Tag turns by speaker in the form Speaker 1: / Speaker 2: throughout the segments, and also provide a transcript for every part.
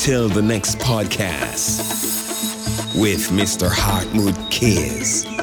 Speaker 1: Until the next podcast with Mr. Hartmut Kiz.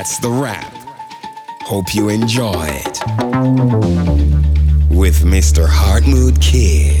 Speaker 1: That's the rap. Hope you enjoy it. With Mr. Heart Mood Kiss.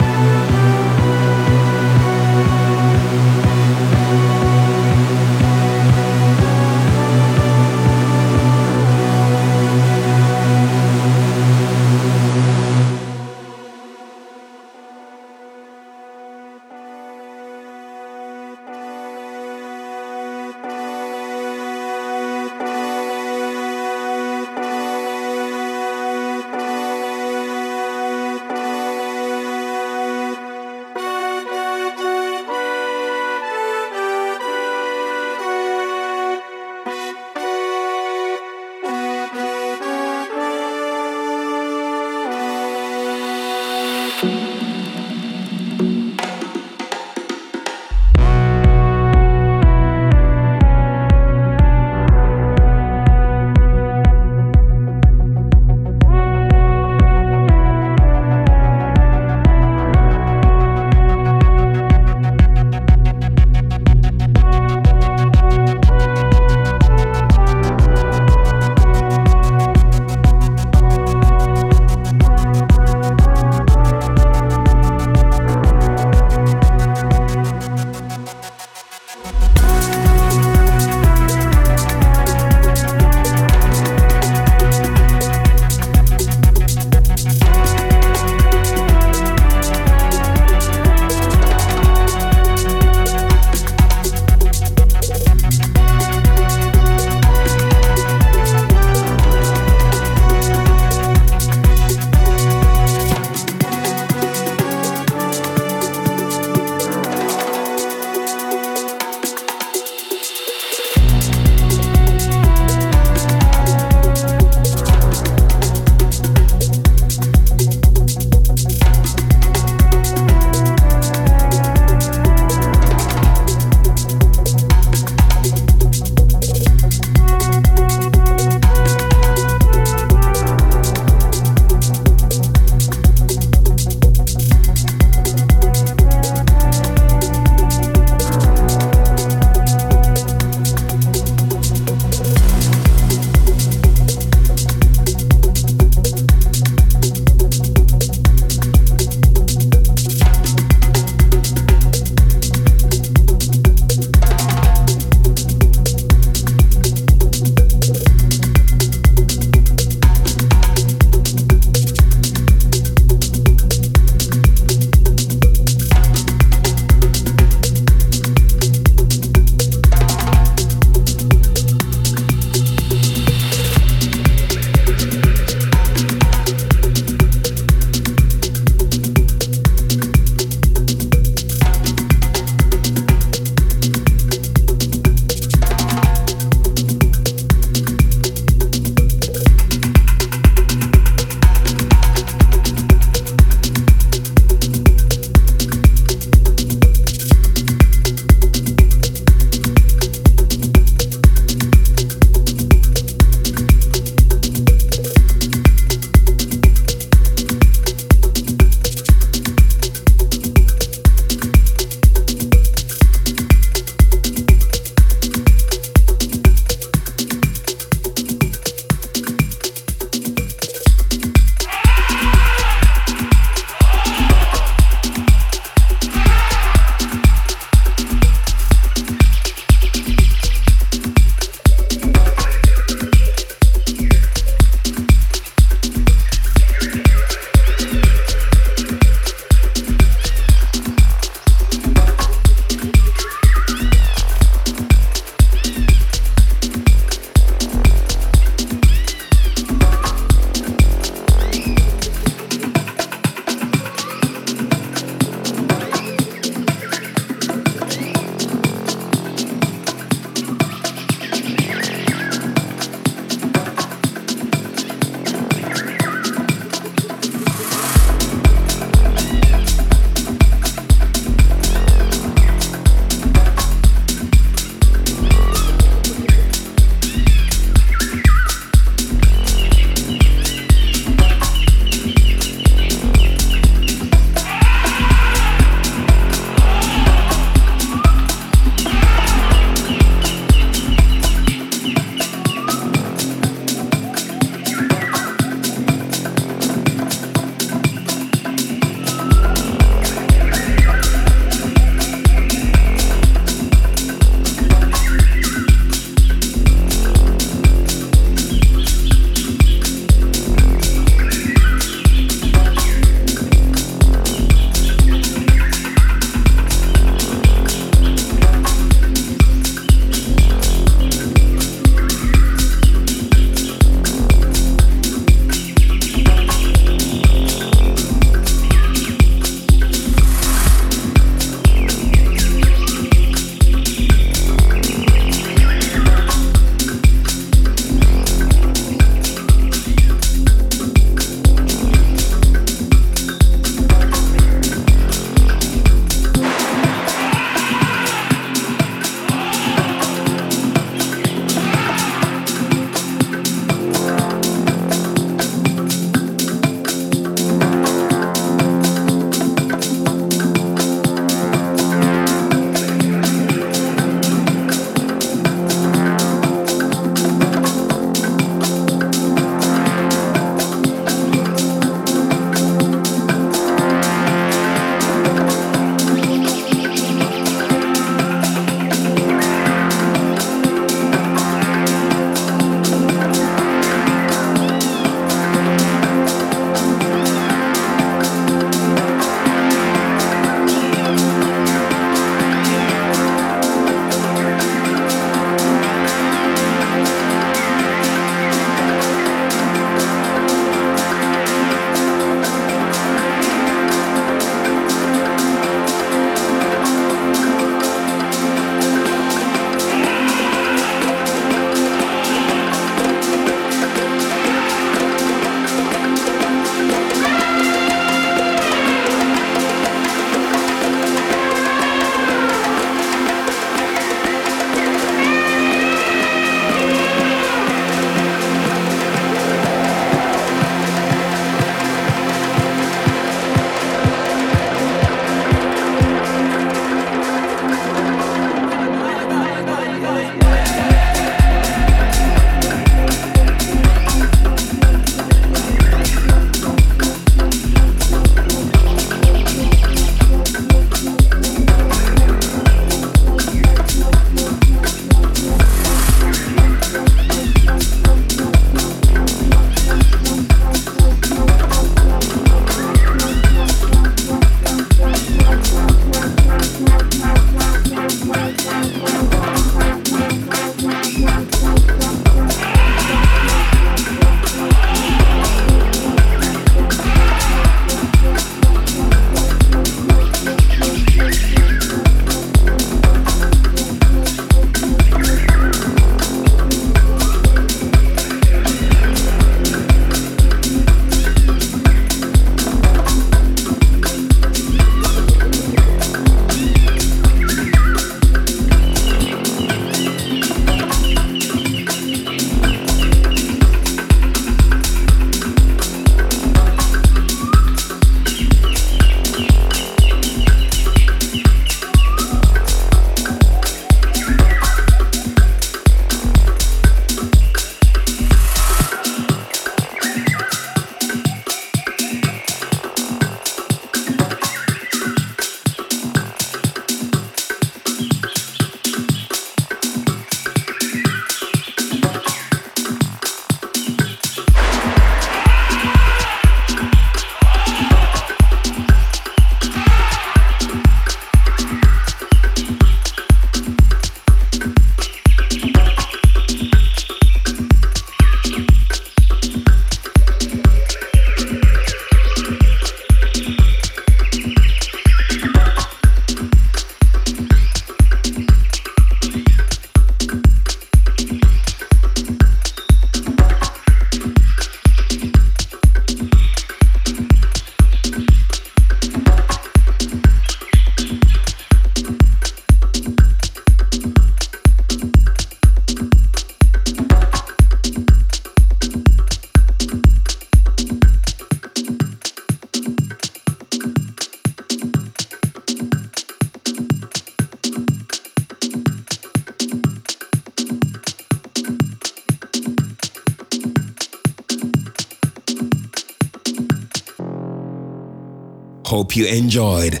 Speaker 1: Hope you enjoyed.